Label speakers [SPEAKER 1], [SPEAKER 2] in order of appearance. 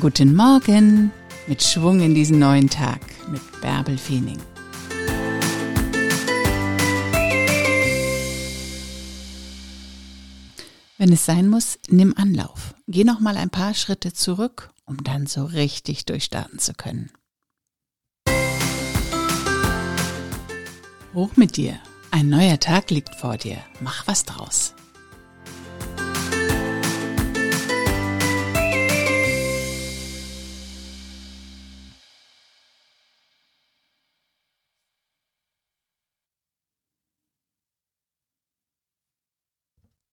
[SPEAKER 1] Guten Morgen mit Schwung in diesen neuen Tag mit Bärbel Feening. Wenn es sein muss, nimm Anlauf. Geh noch mal ein paar Schritte zurück, um dann so richtig durchstarten zu können. Hoch mit dir. Ein neuer Tag liegt vor dir. Mach was draus.